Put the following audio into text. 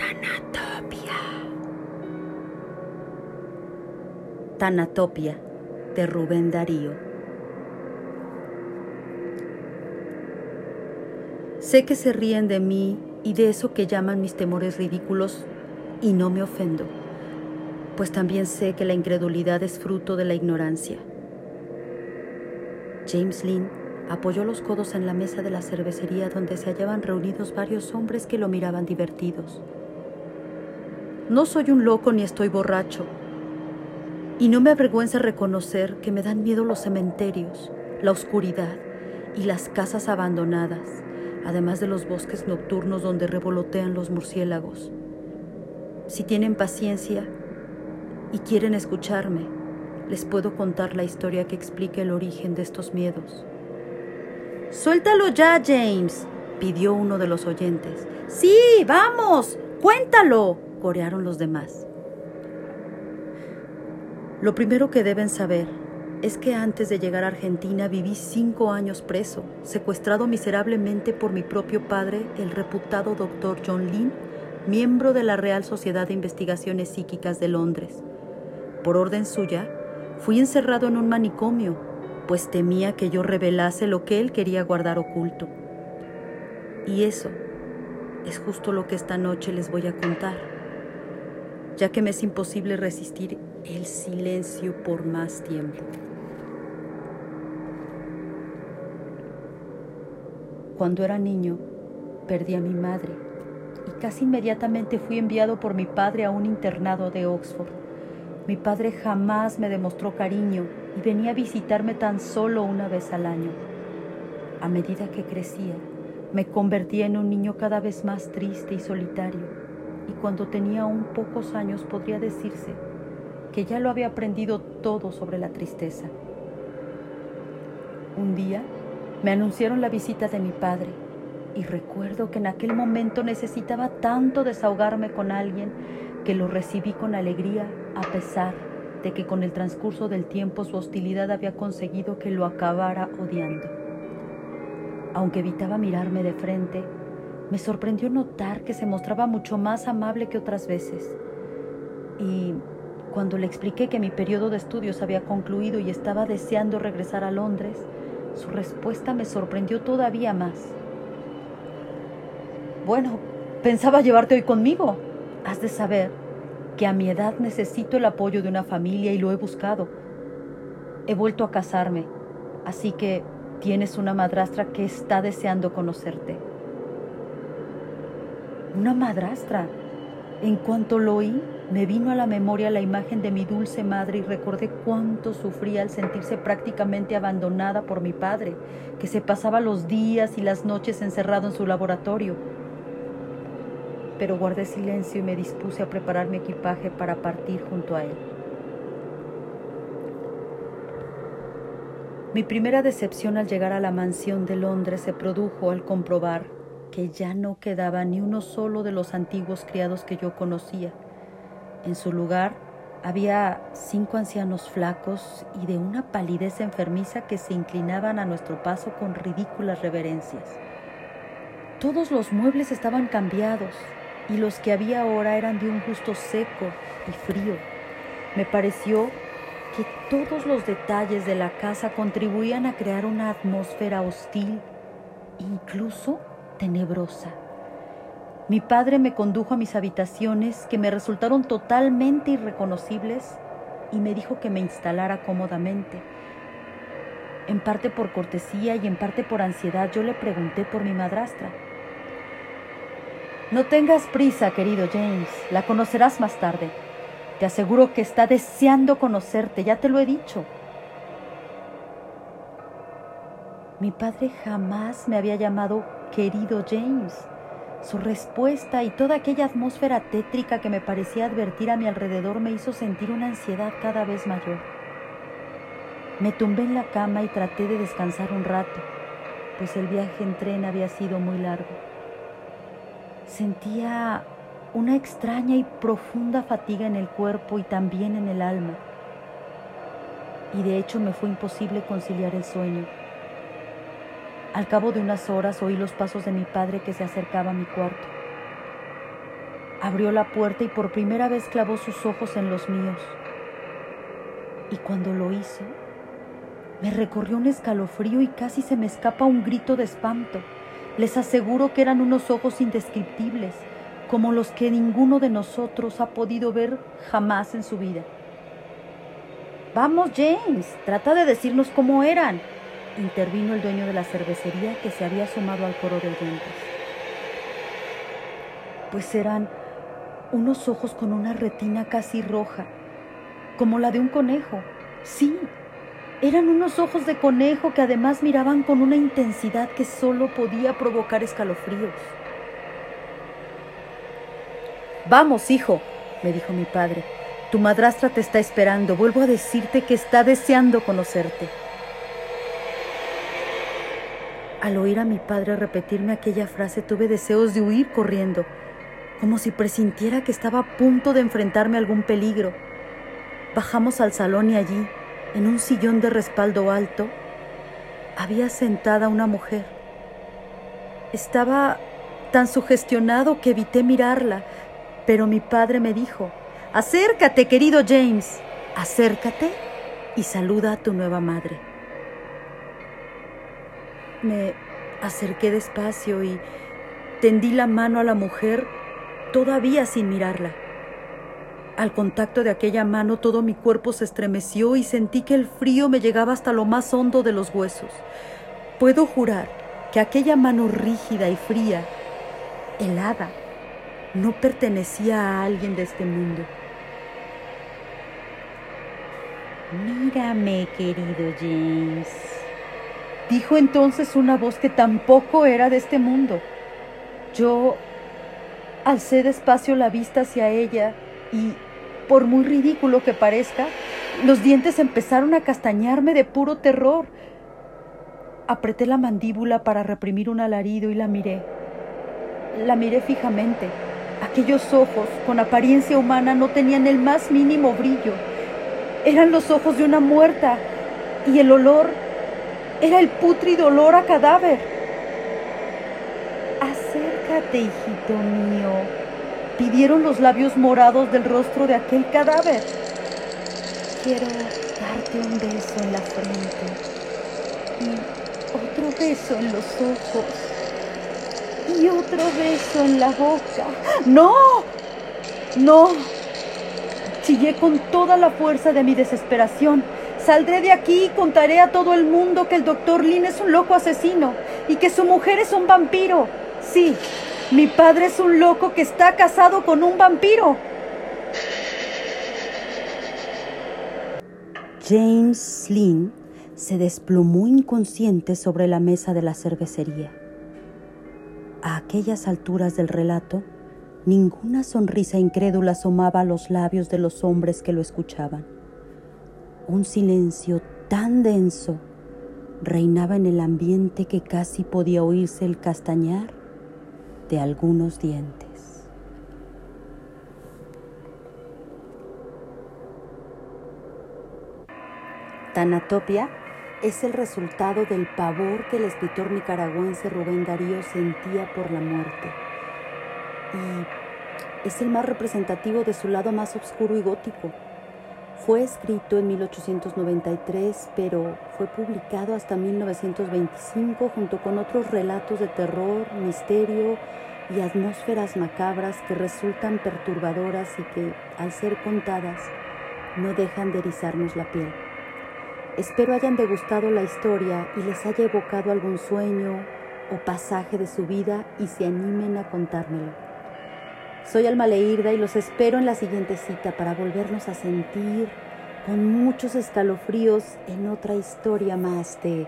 Tanatopia. Tanatopia de Rubén Darío. Sé que se ríen de mí y de eso que llaman mis temores ridículos y no me ofendo, pues también sé que la incredulidad es fruto de la ignorancia. James Lynn apoyó los codos en la mesa de la cervecería donde se hallaban reunidos varios hombres que lo miraban divertidos. No soy un loco ni estoy borracho, y no me avergüenza reconocer que me dan miedo los cementerios, la oscuridad y las casas abandonadas, además de los bosques nocturnos donde revolotean los murciélagos. Si tienen paciencia y quieren escucharme, les puedo contar la historia que explica el origen de estos miedos. Suéltalo ya, James, pidió uno de los oyentes. Sí, vamos, cuéntalo, corearon los demás. Lo primero que deben saber es que antes de llegar a Argentina viví cinco años preso, secuestrado miserablemente por mi propio padre, el reputado doctor John Lynn, miembro de la Real Sociedad de Investigaciones Psíquicas de Londres. Por orden suya, fui encerrado en un manicomio, pues temía que yo revelase lo que él quería guardar oculto. Y eso es justo lo que esta noche les voy a contar, ya que me es imposible resistir el silencio por más tiempo. Cuando era niño, perdí a mi madre y casi inmediatamente fui enviado por mi padre a un internado de Oxford. Mi padre jamás me demostró cariño y venía a visitarme tan solo una vez al año. A medida que crecía, me convertía en un niño cada vez más triste y solitario, y cuando tenía aún pocos años podría decirse que ya lo había aprendido todo sobre la tristeza. Un día me anunciaron la visita de mi padre y recuerdo que en aquel momento necesitaba tanto desahogarme con alguien que lo recibí con alegría a pesar de que con el transcurso del tiempo su hostilidad había conseguido que lo acabara odiando. Aunque evitaba mirarme de frente, me sorprendió notar que se mostraba mucho más amable que otras veces. Y cuando le expliqué que mi periodo de estudios había concluido y estaba deseando regresar a Londres, su respuesta me sorprendió todavía más. Bueno, pensaba llevarte hoy conmigo. Has de saber que a mi edad necesito el apoyo de una familia y lo he buscado. He vuelto a casarme, así que tienes una madrastra que está deseando conocerte. Una madrastra. En cuanto lo oí, me vino a la memoria la imagen de mi dulce madre y recordé cuánto sufría al sentirse prácticamente abandonada por mi padre, que se pasaba los días y las noches encerrado en su laboratorio. Pero guardé silencio y me dispuse a preparar mi equipaje para partir junto a él. Mi primera decepción al llegar a la mansión de Londres se produjo al comprobar que ya no quedaba ni uno solo de los antiguos criados que yo conocía. En su lugar había cinco ancianos flacos y de una palidez enfermiza que se inclinaban a nuestro paso con ridículas reverencias. Todos los muebles estaban cambiados y los que había ahora eran de un gusto seco y frío. Me pareció que todos los detalles de la casa contribuían a crear una atmósfera hostil, incluso tenebrosa. Mi padre me condujo a mis habitaciones que me resultaron totalmente irreconocibles y me dijo que me instalara cómodamente. En parte por cortesía y en parte por ansiedad yo le pregunté por mi madrastra. No tengas prisa, querido James, la conocerás más tarde. Te aseguro que está deseando conocerte, ya te lo he dicho. Mi padre jamás me había llamado querido James. Su respuesta y toda aquella atmósfera tétrica que me parecía advertir a mi alrededor me hizo sentir una ansiedad cada vez mayor. Me tumbé en la cama y traté de descansar un rato, pues el viaje en tren había sido muy largo. Sentía una extraña y profunda fatiga en el cuerpo y también en el alma. Y de hecho me fue imposible conciliar el sueño. Al cabo de unas horas oí los pasos de mi padre que se acercaba a mi cuarto. abrió la puerta y por primera vez clavó sus ojos en los míos. Y cuando lo hizo, me recorrió un escalofrío y casi se me escapa un grito de espanto. Les aseguro que eran unos ojos indescriptibles, como los que ninguno de nosotros ha podido ver jamás en su vida. Vamos, James, trata de decirnos cómo eran, intervino el dueño de la cervecería que se había sumado al coro de oyentes. Pues eran unos ojos con una retina casi roja, como la de un conejo. Sí, eran unos ojos de conejo que además miraban con una intensidad que solo podía provocar escalofríos. Vamos, hijo, me dijo mi padre, tu madrastra te está esperando. Vuelvo a decirte que está deseando conocerte. Al oír a mi padre repetirme aquella frase tuve deseos de huir corriendo, como si presintiera que estaba a punto de enfrentarme a algún peligro. Bajamos al salón y allí, en un sillón de respaldo alto, había sentada una mujer. Estaba tan sugestionado que evité mirarla, pero mi padre me dijo, acércate, querido James, acércate y saluda a tu nueva madre. Me acerqué despacio y tendí la mano a la mujer todavía sin mirarla. Al contacto de aquella mano todo mi cuerpo se estremeció y sentí que el frío me llegaba hasta lo más hondo de los huesos. Puedo jurar que aquella mano rígida y fría, helada, no pertenecía a alguien de este mundo. Mírame, querido James, dijo entonces una voz que tampoco era de este mundo. Yo alcé despacio la vista hacia ella y, por muy ridículo que parezca, los dientes empezaron a castañarme de puro terror. Apreté la mandíbula para reprimir un alarido y la miré. La miré fijamente. Aquellos ojos, con apariencia humana, no tenían el más mínimo brillo. Eran los ojos de una muerta y el olor era el putrido olor a cadáver. Acércate, hijito mío, pidieron los labios morados del rostro de aquel cadáver. Quiero darte un beso en la frente y otro beso en los ojos y otro beso en la boca. ¡No! ¡No! Chillé con toda la fuerza de mi desesperación. Saldré de aquí y contaré a todo el mundo que el doctor Lin es un loco asesino y que su mujer es un vampiro. Sí, mi padre es un loco que está casado con un vampiro. James Lin se desplomó inconsciente sobre la mesa de la cervecería. A aquellas alturas del relato, ninguna sonrisa incrédula asomaba a los labios de los hombres que lo escuchaban. Un silencio tan denso reinaba en el ambiente que casi podía oírse el castañar de algunos dientes. Tanatopia es el resultado del pavor que el escritor nicaragüense Rubén Darío sentía por la muerte. Y es el más representativo de su lado más oscuro y gótico. Fue escrito en 1893, pero fue publicado hasta 1925 junto con otros relatos de terror, misterio y atmósferas macabras que resultan perturbadoras y que, al ser contadas, no dejan de erizarnos la piel. Espero hayan degustado la historia y les haya evocado algún sueño o pasaje de su vida y se animen a contármelo. Soy Alma Leirda y los espero en la siguiente cita para volvernos a sentir con muchos escalofríos en otra historia más de...